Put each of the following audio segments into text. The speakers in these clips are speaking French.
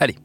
Allez,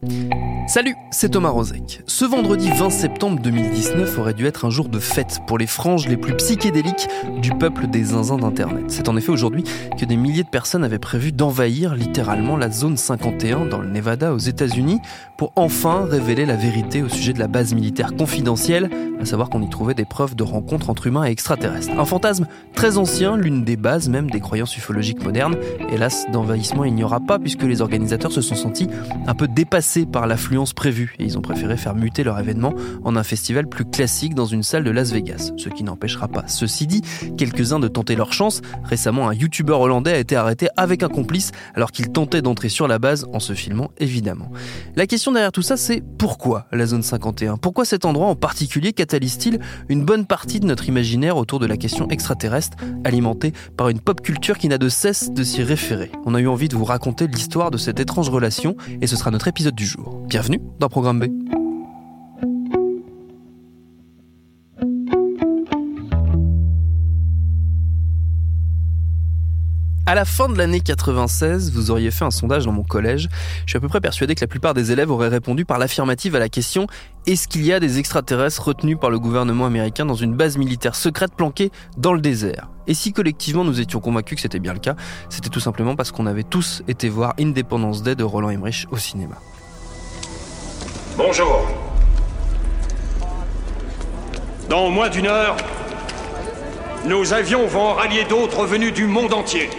salut, c'est Thomas Rozek. Ce vendredi 20 septembre 2019 aurait dû être un jour de fête pour les franges les plus psychédéliques du peuple des zinzins d'Internet. C'est en effet aujourd'hui que des milliers de personnes avaient prévu d'envahir littéralement la zone 51 dans le Nevada aux États-Unis pour enfin révéler la vérité au sujet de la base militaire confidentielle, à savoir qu'on y trouvait des preuves de rencontres entre humains et extraterrestres. Un fantasme très ancien, l'une des bases même des croyances ufologiques modernes. Hélas, d'envahissement il n'y aura pas puisque les organisateurs se sont sentis un peu dépassés par l'affluence prévue et ils ont préféré faire muter leur événement en un festival plus classique dans une salle de Las Vegas. Ce qui n'empêchera pas, ceci dit, quelques-uns de tenter leur chance. Récemment, un youtubeur hollandais a été arrêté avec un complice alors qu'il tentait d'entrer sur la base en se filmant évidemment. La question derrière tout ça, c'est pourquoi la zone 51 Pourquoi cet endroit en particulier catalyse-t-il une bonne partie de notre imaginaire autour de la question extraterrestre, alimentée par une pop culture qui n'a de cesse de s'y référer? On a eu envie de vous raconter l'histoire de cette étrange relation et ce sera notre épisode du jour. Bienvenue dans Programme B. À la fin de l'année 96, vous auriez fait un sondage dans mon collège. Je suis à peu près persuadé que la plupart des élèves auraient répondu par l'affirmative à la question Est-ce qu'il y a des extraterrestres retenus par le gouvernement américain dans une base militaire secrète planquée dans le désert? Et si collectivement nous étions convaincus que c'était bien le cas, c'était tout simplement parce qu'on avait tous été voir Independence Day de Roland Emmerich au cinéma. Bonjour. Dans moins d'une heure, nos avions vont en rallier d'autres venus du monde entier.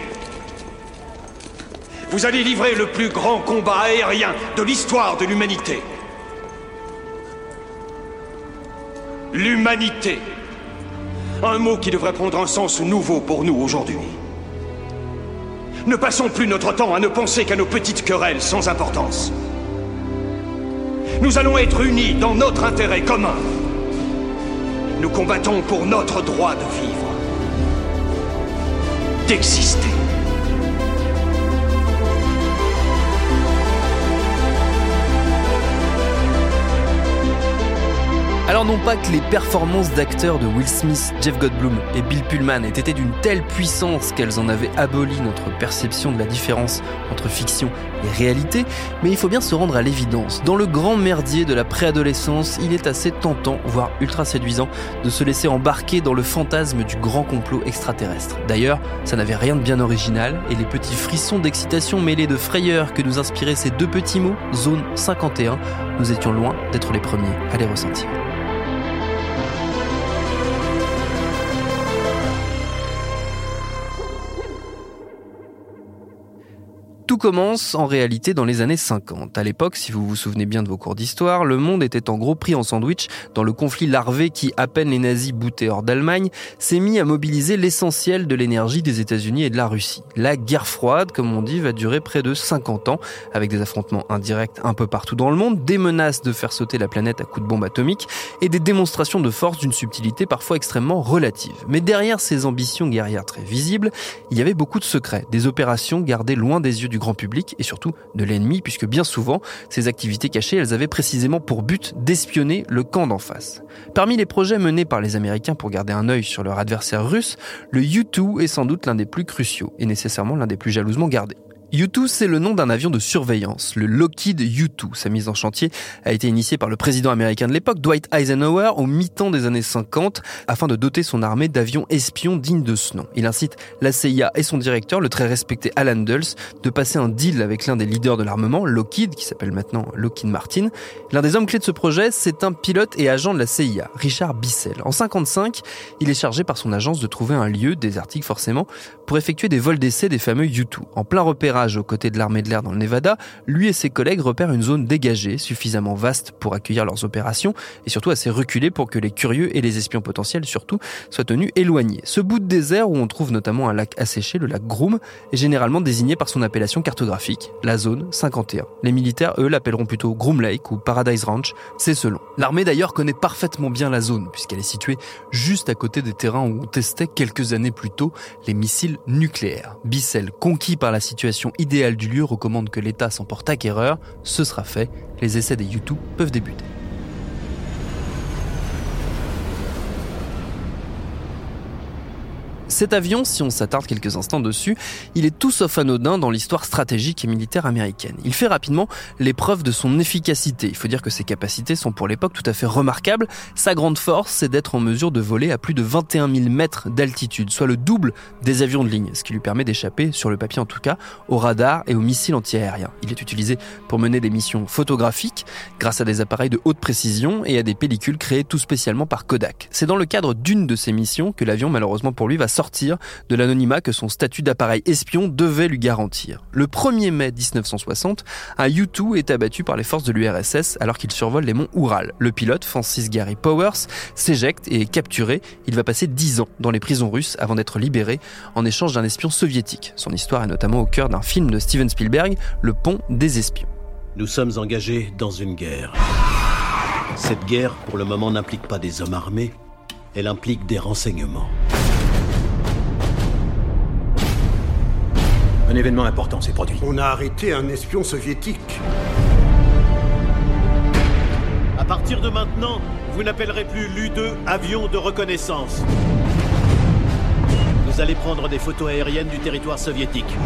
Vous allez livrer le plus grand combat aérien de l'histoire de l'humanité. L'humanité. Un mot qui devrait prendre un sens nouveau pour nous aujourd'hui. Ne passons plus notre temps à ne penser qu'à nos petites querelles sans importance. Nous allons être unis dans notre intérêt commun. Nous combattons pour notre droit de vivre, d'exister. Alors non pas que les performances d'acteurs de Will Smith, Jeff Goldblum et Bill Pullman aient été d'une telle puissance qu'elles en avaient aboli notre perception de la différence entre fiction et réalité, mais il faut bien se rendre à l'évidence. Dans le grand merdier de la préadolescence, il est assez tentant, voire ultra séduisant, de se laisser embarquer dans le fantasme du grand complot extraterrestre. D'ailleurs, ça n'avait rien de bien original, et les petits frissons d'excitation mêlés de frayeur que nous inspiraient ces deux petits mots, zone 51, nous étions loin d'être les premiers à les ressentir. Tout commence en réalité dans les années 50. À l'époque, si vous vous souvenez bien de vos cours d'histoire, le monde était en gros pris en sandwich dans le conflit larvé qui, à peine les nazis boutés hors d'Allemagne, s'est mis à mobiliser l'essentiel de l'énergie des États-Unis et de la Russie. La guerre froide, comme on dit, va durer près de 50 ans, avec des affrontements indirects un peu partout dans le monde, des menaces de faire sauter la planète à coups de bombe atomique et des démonstrations de force d'une subtilité parfois extrêmement relative. Mais derrière ces ambitions guerrières très visibles, il y avait beaucoup de secrets, des opérations gardées loin des yeux du grand public et surtout de l'ennemi, puisque bien souvent, ces activités cachées, elles avaient précisément pour but d'espionner le camp d'en face. Parmi les projets menés par les Américains pour garder un œil sur leur adversaire russe, le U-2 est sans doute l'un des plus cruciaux et nécessairement l'un des plus jalousement gardés. U-2, c'est le nom d'un avion de surveillance, le Lockheed U-2. Sa mise en chantier a été initiée par le président américain de l'époque, Dwight Eisenhower, au mi-temps des années 50, afin de doter son armée d'avions espions dignes de ce nom. Il incite la CIA et son directeur, le très respecté Alan Dulles, de passer un deal avec l'un des leaders de l'armement, Lockheed, qui s'appelle maintenant Lockheed Martin. L'un des hommes clés de ce projet, c'est un pilote et agent de la CIA, Richard Bissell. En 55, il est chargé par son agence de trouver un lieu, désertique forcément, pour effectuer des vols d'essai des fameux U-2. En plein repérage, garage aux côtés de l'armée de l'air dans le Nevada, lui et ses collègues repèrent une zone dégagée, suffisamment vaste pour accueillir leurs opérations, et surtout assez reculée pour que les curieux et les espions potentiels surtout soient tenus éloignés. Ce bout de désert où on trouve notamment un lac asséché, le lac Groom, est généralement désigné par son appellation cartographique, la zone 51. Les militaires, eux, l'appelleront plutôt Groom Lake ou Paradise Ranch, c'est selon. L'armée d'ailleurs connaît parfaitement bien la zone, puisqu'elle est située juste à côté des terrains où on testait quelques années plus tôt les missiles nucléaires. Bissell, conquis par la situation idéale du lieu, recommande que l'État s'en porte acquéreur. Ce sera fait, les essais des U2 peuvent débuter. Cet avion, si on s'attarde quelques instants dessus, il est tout sauf anodin dans l'histoire stratégique et militaire américaine. Il fait rapidement l'épreuve de son efficacité. Il faut dire que ses capacités sont pour l'époque tout à fait remarquables. Sa grande force, c'est d'être en mesure de voler à plus de 21 000 mètres d'altitude, soit le double des avions de ligne, ce qui lui permet d'échapper, sur le papier en tout cas, aux radars et aux missiles antiaériens. Il est utilisé pour mener des missions photographiques grâce à des appareils de haute précision et à des pellicules créées tout spécialement par Kodak. C'est dans le cadre d'une de ces missions que l'avion, malheureusement pour lui, va de l'anonymat que son statut d'appareil espion devait lui garantir. Le 1er mai 1960, un U-2 est abattu par les forces de l'URSS alors qu'il survole les monts Oural. Le pilote, Francis Gary Powers, s'éjecte et est capturé. Il va passer 10 ans dans les prisons russes avant d'être libéré en échange d'un espion soviétique. Son histoire est notamment au cœur d'un film de Steven Spielberg, Le pont des espions. Nous sommes engagés dans une guerre. Cette guerre, pour le moment, n'implique pas des hommes armés, elle implique des renseignements. Un événement important s'est produit. On a arrêté un espion soviétique. À partir de maintenant, vous n'appellerez plus l'U-2 avion de reconnaissance. Vous allez prendre des photos aériennes du territoire soviétique.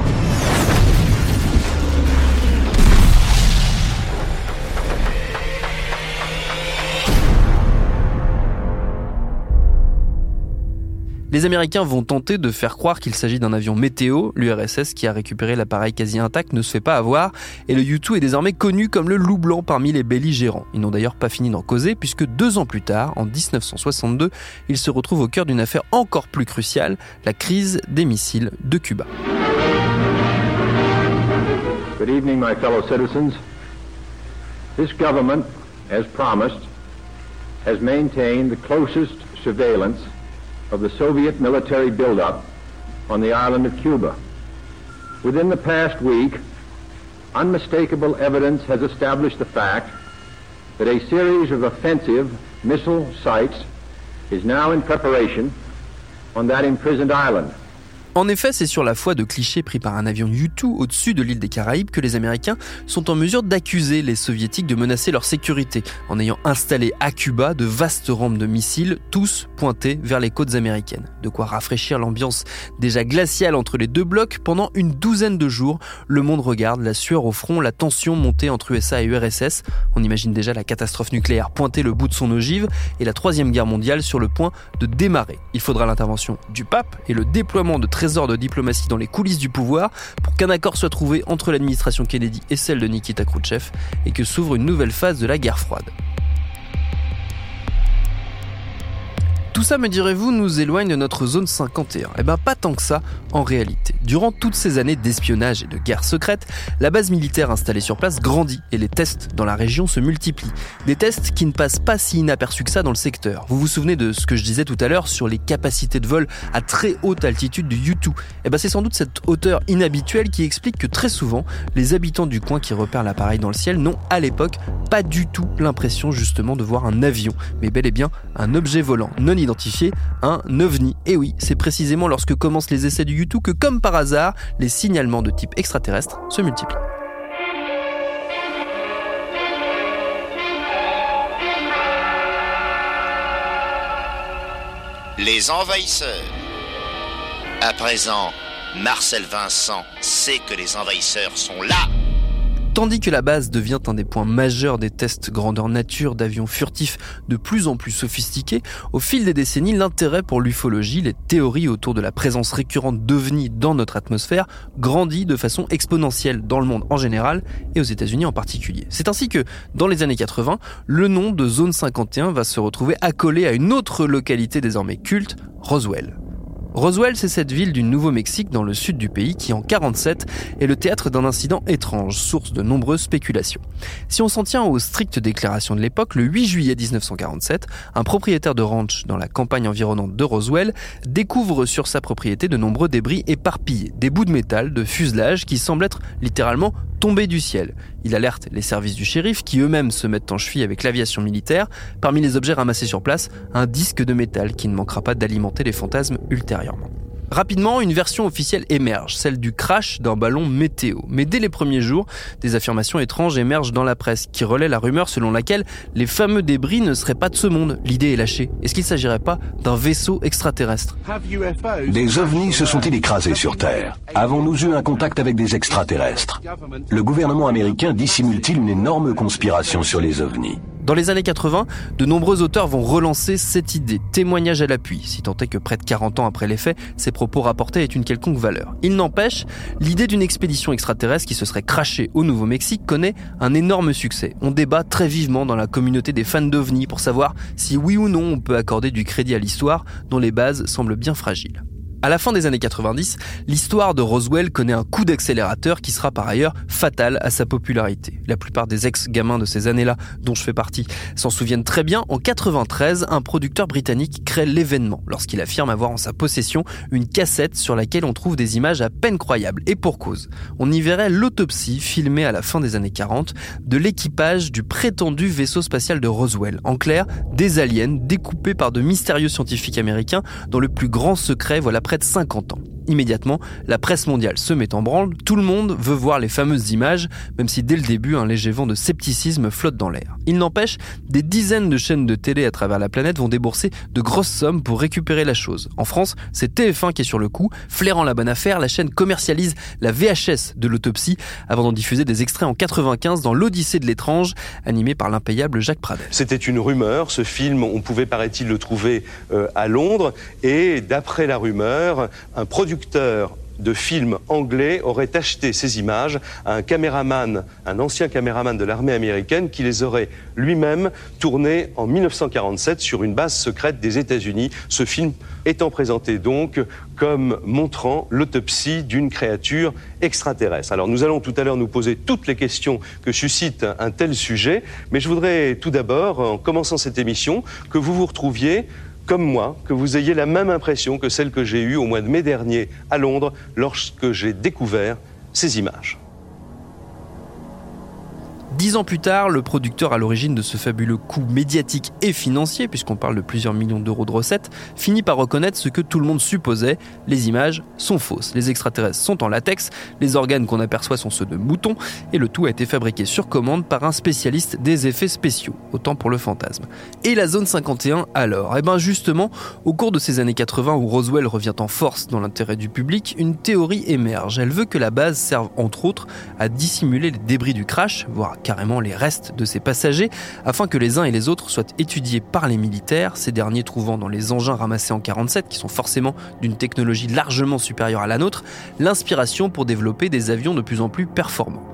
Les Américains vont tenter de faire croire qu'il s'agit d'un avion météo. L'URSS, qui a récupéré l'appareil quasi intact, ne se fait pas avoir. Et le U-2 est désormais connu comme le loup blanc parmi les belligérants. Ils n'ont d'ailleurs pas fini d'en causer, puisque deux ans plus tard, en 1962, ils se retrouvent au cœur d'une affaire encore plus cruciale, la crise des missiles de Cuba. Good evening, my fellow citizens. This government, as promised, has maintained the closest surveillance of the Soviet military buildup on the island of Cuba. Within the past week, unmistakable evidence has established the fact that a series of offensive missile sites is now in preparation on that imprisoned island. En effet, c'est sur la foi de clichés pris par un avion U-2 au-dessus de l'île des Caraïbes que les Américains sont en mesure d'accuser les Soviétiques de menacer leur sécurité en ayant installé à Cuba de vastes rampes de missiles, tous pointés vers les côtes américaines. De quoi rafraîchir l'ambiance déjà glaciale entre les deux blocs pendant une douzaine de jours. Le monde regarde, la sueur au front, la tension montée entre USA et URSS. On imagine déjà la catastrophe nucléaire pointer le bout de son ogive et la troisième guerre mondiale sur le point de démarrer. Il faudra l'intervention du pape et le déploiement de de diplomatie dans les coulisses du pouvoir pour qu'un accord soit trouvé entre l'administration Kennedy et celle de Nikita Khrouchtchev et que s'ouvre une nouvelle phase de la guerre froide. Tout ça, me direz-vous, nous éloigne de notre zone 51. Eh ben pas tant que ça, en réalité. Durant toutes ces années d'espionnage et de guerre secrète, la base militaire installée sur place grandit et les tests dans la région se multiplient. Des tests qui ne passent pas si inaperçus que ça dans le secteur. Vous vous souvenez de ce que je disais tout à l'heure sur les capacités de vol à très haute altitude du U-2 Eh ben c'est sans doute cette hauteur inhabituelle qui explique que très souvent, les habitants du coin qui repèrent l'appareil dans le ciel n'ont à l'époque pas du tout l'impression justement de voir un avion, mais bel et bien un objet volant non identifié, un ovni. Et oui, c'est précisément lorsque commencent les essais du U-2 que, comme par hasard, les signalements de type extraterrestre se multiplient. Les envahisseurs. À présent, Marcel Vincent sait que les envahisseurs sont là. Tandis que la base devient un des points majeurs des tests grandeur nature d'avions furtifs de plus en plus sophistiqués, au fil des décennies, l'intérêt pour l'ufologie, les théories autour de la présence récurrente d'ovnis dans notre atmosphère, grandit de façon exponentielle dans le monde en général et aux États-Unis en particulier. C'est ainsi que, dans les années 80, le nom de Zone 51 va se retrouver accolé à une autre localité désormais culte, Roswell. Roswell, c'est cette ville du Nouveau-Mexique dans le sud du pays qui, en 47, est le théâtre d'un incident étrange, source de nombreuses spéculations. Si on s'en tient aux strictes déclarations de l'époque, le 8 juillet 1947, un propriétaire de ranch dans la campagne environnante de Roswell découvre sur sa propriété de nombreux débris éparpillés, des bouts de métal, de fuselage qui semblent être littéralement tombés du ciel. Il alerte les services du shérif qui eux-mêmes se mettent en cheville avec l'aviation militaire. Parmi les objets ramassés sur place, un disque de métal qui ne manquera pas d'alimenter les fantasmes ultérieurs ultérieurement. Rapidement, une version officielle émerge, celle du crash d'un ballon météo. Mais dès les premiers jours, des affirmations étranges émergent dans la presse qui relaient la rumeur selon laquelle les fameux débris ne seraient pas de ce monde. L'idée est lâchée. Est-ce qu'il ne s'agirait pas d'un vaisseau extraterrestre Des ovnis se sont-ils écrasés sur Terre Avons-nous eu un contact avec des extraterrestres Le gouvernement américain dissimule-t-il une énorme conspiration sur les ovnis dans les années 80, de nombreux auteurs vont relancer cette idée, témoignage à l'appui, si tant est que près de 40 ans après les faits, ces propos rapportés aient une quelconque valeur. Il n'empêche, l'idée d'une expédition extraterrestre qui se serait crachée au Nouveau-Mexique connaît un énorme succès. On débat très vivement dans la communauté des fans d'OVNI pour savoir si oui ou non on peut accorder du crédit à l'histoire dont les bases semblent bien fragiles. À la fin des années 90, l'histoire de Roswell connaît un coup d'accélérateur qui sera par ailleurs fatal à sa popularité. La plupart des ex-gamins de ces années-là, dont je fais partie, s'en souviennent très bien. En 93, un producteur britannique crée l'événement lorsqu'il affirme avoir en sa possession une cassette sur laquelle on trouve des images à peine croyables. Et pour cause, on y verrait l'autopsie filmée à la fin des années 40 de l'équipage du prétendu vaisseau spatial de Roswell. En clair, des aliens découpés par de mystérieux scientifiques américains dont le plus grand secret voilà près de 50 ans. Immédiatement, la presse mondiale se met en branle, tout le monde veut voir les fameuses images, même si dès le début un léger vent de scepticisme flotte dans l'air. Il n'empêche, des dizaines de chaînes de télé à travers la planète vont débourser de grosses sommes pour récupérer la chose. En France, c'est TF1 qui est sur le coup, flairant la bonne affaire, la chaîne commercialise la VHS de l'autopsie avant d'en diffuser des extraits en 95 dans l'Odyssée de l'étrange, animé par l'impayable Jacques Pradel. C'était une rumeur, ce film, on pouvait paraît-il le trouver euh, à Londres, et d'après la rumeur, un producteur de films anglais aurait acheté ces images à un caméraman, un ancien caméraman de l'armée américaine qui les aurait lui-même tournées en 1947 sur une base secrète des États-Unis. Ce film étant présenté donc comme montrant l'autopsie d'une créature extraterrestre. Alors nous allons tout à l'heure nous poser toutes les questions que suscite un tel sujet, mais je voudrais tout d'abord, en commençant cette émission, que vous vous retrouviez comme moi, que vous ayez la même impression que celle que j'ai eue au mois de mai dernier à Londres lorsque j'ai découvert ces images. Dix ans plus tard, le producteur à l'origine de ce fabuleux coup médiatique et financier, puisqu'on parle de plusieurs millions d'euros de recettes, finit par reconnaître ce que tout le monde supposait, les images sont fausses. Les extraterrestres sont en latex, les organes qu'on aperçoit sont ceux de moutons, et le tout a été fabriqué sur commande par un spécialiste des effets spéciaux, autant pour le fantasme. Et la zone 51 alors? Eh bien justement, au cours de ces années 80 où Roswell revient en force dans l'intérêt du public, une théorie émerge. Elle veut que la base serve entre autres à dissimuler les débris du crash, voire les restes de ces passagers, afin que les uns et les autres soient étudiés par les militaires, ces derniers trouvant dans les engins ramassés en 47, qui sont forcément d'une technologie largement supérieure à la nôtre, l'inspiration pour développer des avions de plus en plus performants.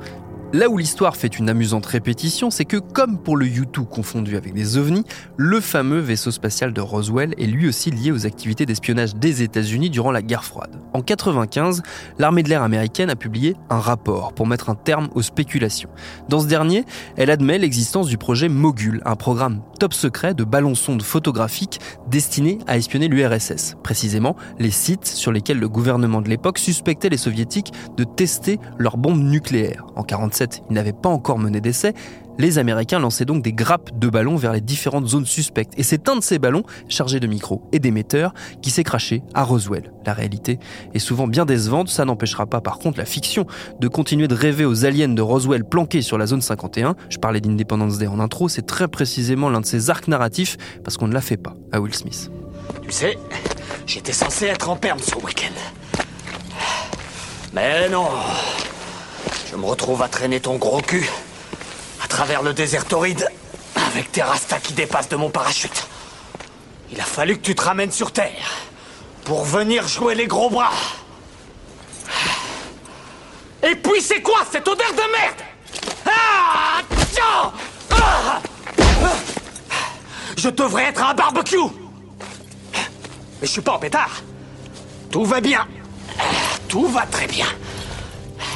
Là où l'histoire fait une amusante répétition, c'est que comme pour le U-2 confondu avec des ovnis, le fameux vaisseau spatial de Roswell est lui aussi lié aux activités d'espionnage des États-Unis durant la guerre froide. En 95, l'armée de l'air américaine a publié un rapport pour mettre un terme aux spéculations. Dans ce dernier, elle admet l'existence du projet Mogul, un programme top secret de ballons-sondes photographiques destiné à espionner l'URSS, précisément les sites sur lesquels le gouvernement de l'époque suspectait les soviétiques de tester leurs bombes nucléaires. En 47, il n'avait pas encore mené d'essai, les Américains lançaient donc des grappes de ballons vers les différentes zones suspectes. Et c'est un de ces ballons, chargé de micros et d'émetteurs, qui s'est craché à Roswell. La réalité est souvent bien décevante, ça n'empêchera pas par contre la fiction de continuer de rêver aux aliens de Roswell planqués sur la zone 51. Je parlais d'Independence Day en intro, c'est très précisément l'un de ces arcs narratifs, parce qu'on ne l'a fait pas à Will Smith. Tu sais, j'étais censé être en perme ce week-end. Mais non, je me retrouve à traîner ton gros cul à travers le désert torride avec tes rastas qui dépassent de mon parachute. Il a fallu que tu te ramènes sur Terre pour venir jouer les gros bras. Et puis c'est quoi cette odeur de merde? Ah, ah Je devrais être à un barbecue Mais je suis pas en pétard Tout va bien. Tout va très bien.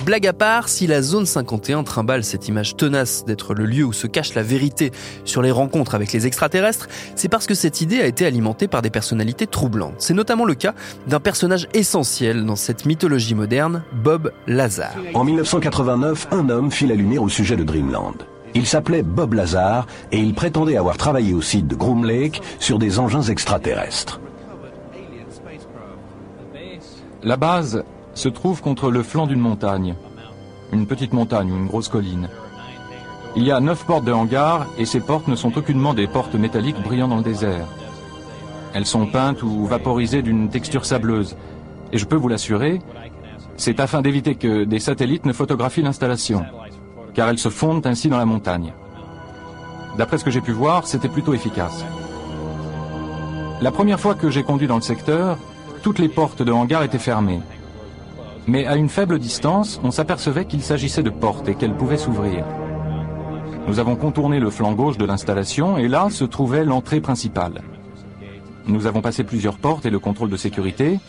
Blague à part, si la zone 51 trimballe cette image tenace d'être le lieu où se cache la vérité sur les rencontres avec les extraterrestres, c'est parce que cette idée a été alimentée par des personnalités troublantes. C'est notamment le cas d'un personnage essentiel dans cette mythologie moderne, Bob Lazar. En 1989, un homme fit la lumière au sujet de Dreamland. Il s'appelait Bob Lazar et il prétendait avoir travaillé au site de Groom Lake sur des engins extraterrestres. La base se trouve contre le flanc d'une montagne. Une petite montagne ou une grosse colline. Il y a neuf portes de hangar et ces portes ne sont aucunement des portes métalliques brillant dans le désert. Elles sont peintes ou vaporisées d'une texture sableuse. Et je peux vous l'assurer, c'est afin d'éviter que des satellites ne photographient l'installation, car elles se fondent ainsi dans la montagne. D'après ce que j'ai pu voir, c'était plutôt efficace. La première fois que j'ai conduit dans le secteur, toutes les portes de hangar étaient fermées. Mais à une faible distance, on s'apercevait qu'il s'agissait de portes et qu'elles pouvaient s'ouvrir. Nous avons contourné le flanc gauche de l'installation et là se trouvait l'entrée principale. Nous avons passé plusieurs portes et le contrôle de sécurité,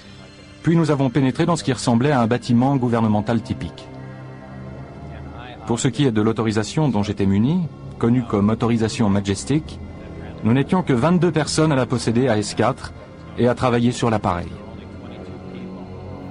puis nous avons pénétré dans ce qui ressemblait à un bâtiment gouvernemental typique. Pour ce qui est de l'autorisation dont j'étais muni, connue comme autorisation Majestic, nous n'étions que 22 personnes à la posséder à S4 et à travailler sur l'appareil.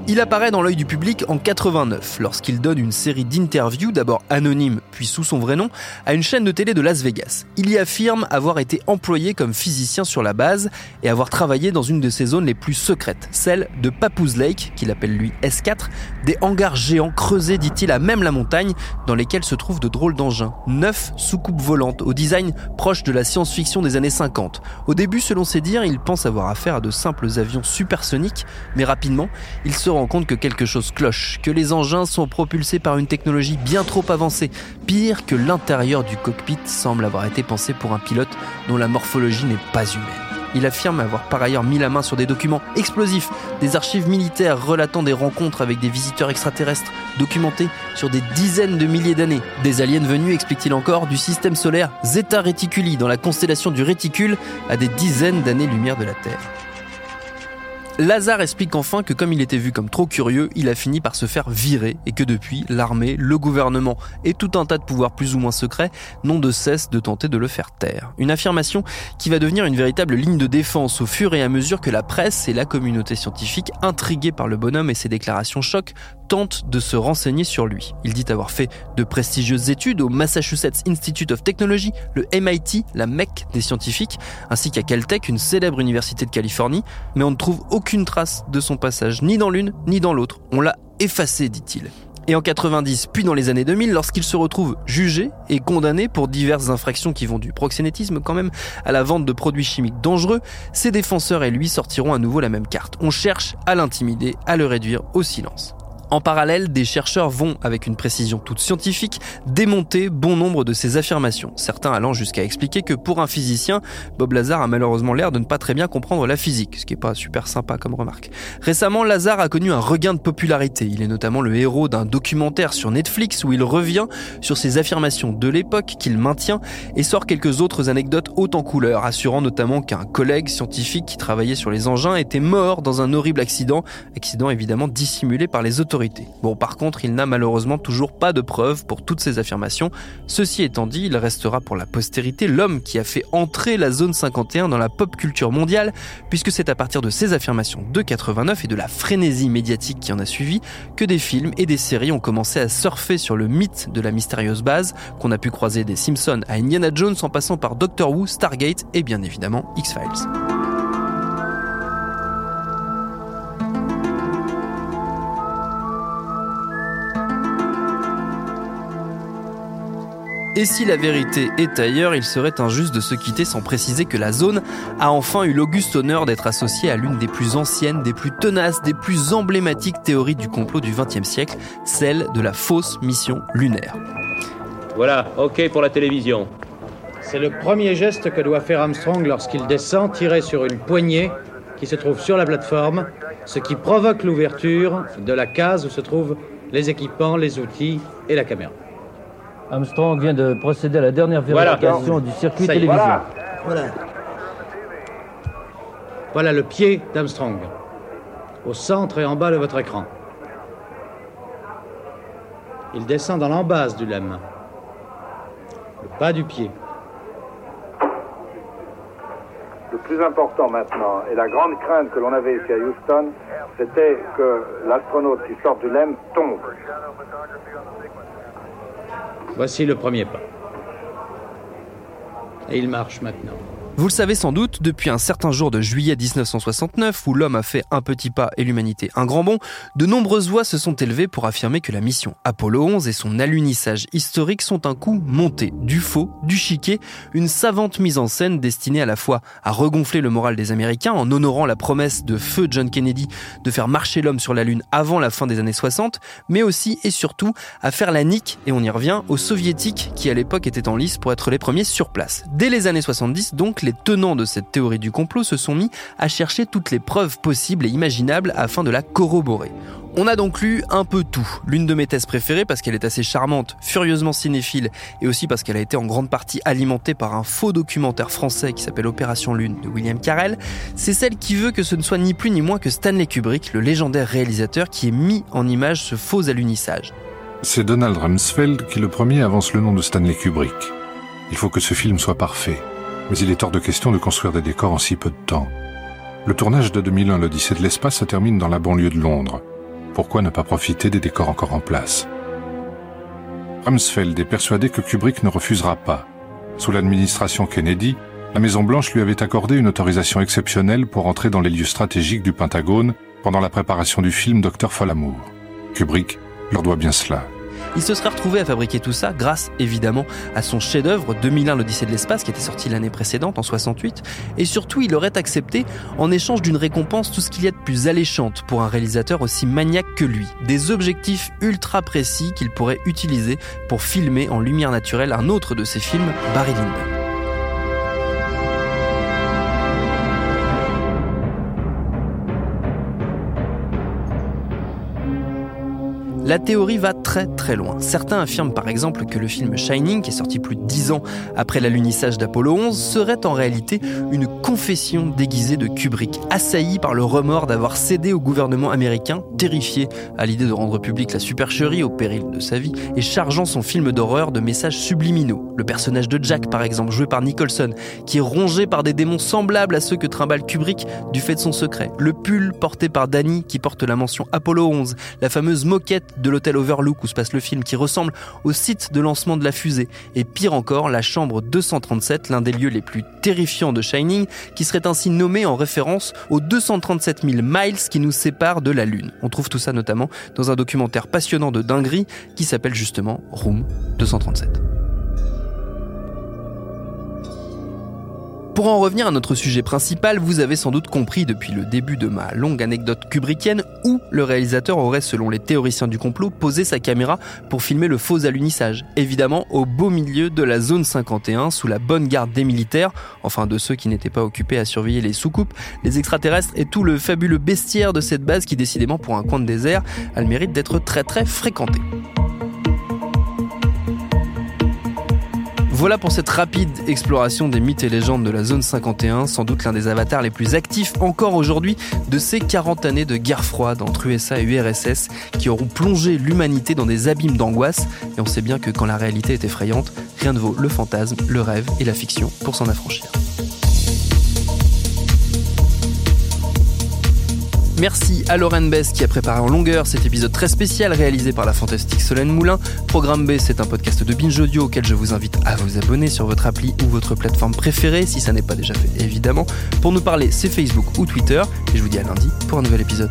Il apparaît dans l'œil du public en 89 lorsqu'il donne une série d'interviews, d'abord anonymes puis sous son vrai nom, à une chaîne de télé de Las Vegas. Il y affirme avoir été employé comme physicien sur la base et avoir travaillé dans une de ses zones les plus secrètes, celle de Papoose Lake, qu'il appelle lui S4, des hangars géants creusés, dit-il, à même la montagne, dans lesquels se trouvent de drôles d'engins. Neuf soucoupes volantes, au design proche de la science-fiction des années 50. Au début, selon ses dires, il pense avoir affaire à de simples avions supersoniques, mais rapidement, il se rend compte que quelque chose cloche, que les engins sont propulsés par une technologie bien trop avancée. Pire que l'intérieur du cockpit semble avoir été pensé pour un pilote dont la morphologie n'est pas humaine. Il affirme avoir par ailleurs mis la main sur des documents explosifs, des archives militaires relatant des rencontres avec des visiteurs extraterrestres, documentés sur des dizaines de milliers d'années. Des aliens venus, explique-t-il encore, du système solaire Zeta Reticuli, dans la constellation du réticule, à des dizaines d'années-lumière de la Terre. Lazare explique enfin que comme il était vu comme trop curieux, il a fini par se faire virer et que depuis, l'armée, le gouvernement et tout un tas de pouvoirs plus ou moins secrets n'ont de cesse de tenter de le faire taire. Une affirmation qui va devenir une véritable ligne de défense au fur et à mesure que la presse et la communauté scientifique, intriguées par le bonhomme et ses déclarations choc, tentent de se renseigner sur lui. Il dit avoir fait de prestigieuses études au Massachusetts Institute of Technology, le MIT, la mecque des scientifiques, ainsi qu'à Caltech, une célèbre université de Californie, mais on ne trouve aucune trace de son passage ni dans l'une ni dans l'autre. On l'a effacé, dit-il. Et en 90, puis dans les années 2000, lorsqu'il se retrouve jugé et condamné pour diverses infractions qui vont du proxénétisme quand même à la vente de produits chimiques dangereux, ses défenseurs et lui sortiront à nouveau la même carte. On cherche à l'intimider, à le réduire au silence. En parallèle, des chercheurs vont, avec une précision toute scientifique, démonter bon nombre de ces affirmations, certains allant jusqu'à expliquer que pour un physicien, Bob Lazar a malheureusement l'air de ne pas très bien comprendre la physique, ce qui n'est pas super sympa comme remarque. Récemment, Lazar a connu un regain de popularité. Il est notamment le héros d'un documentaire sur Netflix où il revient sur ses affirmations de l'époque qu'il maintient et sort quelques autres anecdotes hautes en couleur, assurant notamment qu'un collègue scientifique qui travaillait sur les engins était mort dans un horrible accident, accident évidemment dissimulé par les autorités Bon, par contre, il n'a malheureusement toujours pas de preuves pour toutes ces affirmations. Ceci étant dit, il restera pour la postérité l'homme qui a fait entrer la zone 51 dans la pop culture mondiale, puisque c'est à partir de ces affirmations de 89 et de la frénésie médiatique qui en a suivi que des films et des séries ont commencé à surfer sur le mythe de la mystérieuse base, qu'on a pu croiser des Simpsons à Indiana Jones en passant par Doctor Who, Stargate et bien évidemment X-Files. Et si la vérité est ailleurs, il serait injuste de se quitter sans préciser que la zone a enfin eu l'auguste honneur d'être associée à l'une des plus anciennes, des plus tenaces, des plus emblématiques théories du complot du XXe siècle, celle de la fausse mission lunaire. Voilà, ok pour la télévision. C'est le premier geste que doit faire Armstrong lorsqu'il descend, tiré sur une poignée qui se trouve sur la plateforme, ce qui provoque l'ouverture de la case où se trouvent les équipements, les outils et la caméra. Armstrong vient de procéder à la dernière vérification du circuit télévisé. Voilà. Voilà le pied d'Armstrong. au centre et en bas de votre écran. Il descend dans l'embase du lemme, le pas du pied. Le plus important maintenant, et la grande crainte que l'on avait ici à Houston, c'était que l'astronaute qui sort du lemme tombe. Voici le premier pas. Et il marche maintenant. Vous le savez sans doute, depuis un certain jour de juillet 1969, où l'homme a fait un petit pas et l'humanité un grand bond, de nombreuses voix se sont élevées pour affirmer que la mission Apollo 11 et son alunissage historique sont un coup monté, du faux, du chiquet, une savante mise en scène destinée à la fois à regonfler le moral des Américains en honorant la promesse de feu John Kennedy de faire marcher l'homme sur la Lune avant la fin des années 60, mais aussi et surtout à faire la nique, et on y revient, aux soviétiques qui à l'époque étaient en lice pour être les premiers sur place. Dès les années 70, donc, les tenants de cette théorie du complot se sont mis à chercher toutes les preuves possibles et imaginables afin de la corroborer. On a donc lu un peu tout. L'une de mes thèses préférées parce qu'elle est assez charmante, furieusement cinéphile et aussi parce qu'elle a été en grande partie alimentée par un faux documentaire français qui s'appelle Opération Lune de William Carell, c'est celle qui veut que ce ne soit ni plus ni moins que Stanley Kubrick, le légendaire réalisateur qui ait mis en image ce faux alunissage. C'est Donald Rumsfeld qui le premier avance le nom de Stanley Kubrick. Il faut que ce film soit parfait mais il est hors de question de construire des décors en si peu de temps. Le tournage de 2001, l'Odyssée de l'espace, se termine dans la banlieue de Londres. Pourquoi ne pas profiter des décors encore en place? Rumsfeld est persuadé que Kubrick ne refusera pas. Sous l'administration Kennedy, la Maison-Blanche lui avait accordé une autorisation exceptionnelle pour entrer dans les lieux stratégiques du Pentagone pendant la préparation du film Docteur Folamour. Kubrick leur doit bien cela. Il se serait retrouvé à fabriquer tout ça grâce évidemment à son chef-d'œuvre 2001 l'Odyssée de l'espace qui était sorti l'année précédente en 68 et surtout il aurait accepté en échange d'une récompense tout ce qu'il y a de plus alléchante pour un réalisateur aussi maniaque que lui, des objectifs ultra précis qu'il pourrait utiliser pour filmer en lumière naturelle un autre de ses films, Barry Lyndon. La théorie va très très loin. Certains affirment par exemple que le film Shining, qui est sorti plus de dix ans après l'alunissage d'Apollo 11, serait en réalité une confession déguisée de Kubrick, assailli par le remords d'avoir cédé au gouvernement américain, terrifié à l'idée de rendre publique la supercherie au péril de sa vie, et chargeant son film d'horreur de messages subliminaux. Le personnage de Jack par exemple, joué par Nicholson, qui est rongé par des démons semblables à ceux que trimballe Kubrick du fait de son secret. Le pull porté par Danny, qui porte la mention Apollo 11, la fameuse moquette de l'hôtel Overlook où se passe le film qui ressemble au site de lancement de la fusée. Et pire encore, la chambre 237, l'un des lieux les plus terrifiants de Shining, qui serait ainsi nommé en référence aux 237 000 miles qui nous séparent de la Lune. On trouve tout ça notamment dans un documentaire passionnant de dinguerie qui s'appelle justement Room 237. Pour en revenir à notre sujet principal, vous avez sans doute compris depuis le début de ma longue anecdote kubrickienne où le réalisateur aurait, selon les théoriciens du complot, posé sa caméra pour filmer le faux alunissage. Évidemment, au beau milieu de la zone 51, sous la bonne garde des militaires, enfin de ceux qui n'étaient pas occupés à surveiller les soucoupes, les extraterrestres et tout le fabuleux bestiaire de cette base qui, décidément pour un coin de désert, a le mérite d'être très très fréquenté. Voilà pour cette rapide exploration des mythes et légendes de la zone 51, sans doute l'un des avatars les plus actifs encore aujourd'hui de ces 40 années de guerre froide entre USA et URSS qui auront plongé l'humanité dans des abîmes d'angoisse. Et on sait bien que quand la réalité est effrayante, rien ne vaut le fantasme, le rêve et la fiction pour s'en affranchir. Merci à Lauren Bess qui a préparé en longueur cet épisode très spécial réalisé par la fantastique Solène Moulin. Programme B, c'est un podcast de Binge Audio auquel je vous invite à vous abonner sur votre appli ou votre plateforme préférée si ça n'est pas déjà fait évidemment. Pour nous parler, c'est Facebook ou Twitter et je vous dis à lundi pour un nouvel épisode.